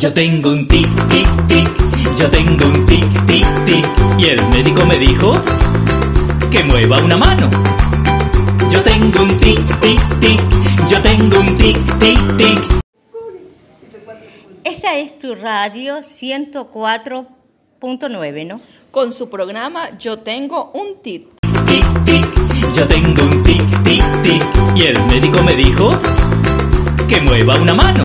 Yo tengo un tic, tic, tic, yo tengo un tic, tic, tic. Y el médico me dijo que mueva una mano. Yo tengo un tic, tic, tic, yo tengo un tic, tic, tic. Esa es tu radio 104.9, ¿no? Con su programa Yo tengo un tic. Tic, tic, yo tengo un tic, tic, tic. Y el médico me dijo que mueva una mano.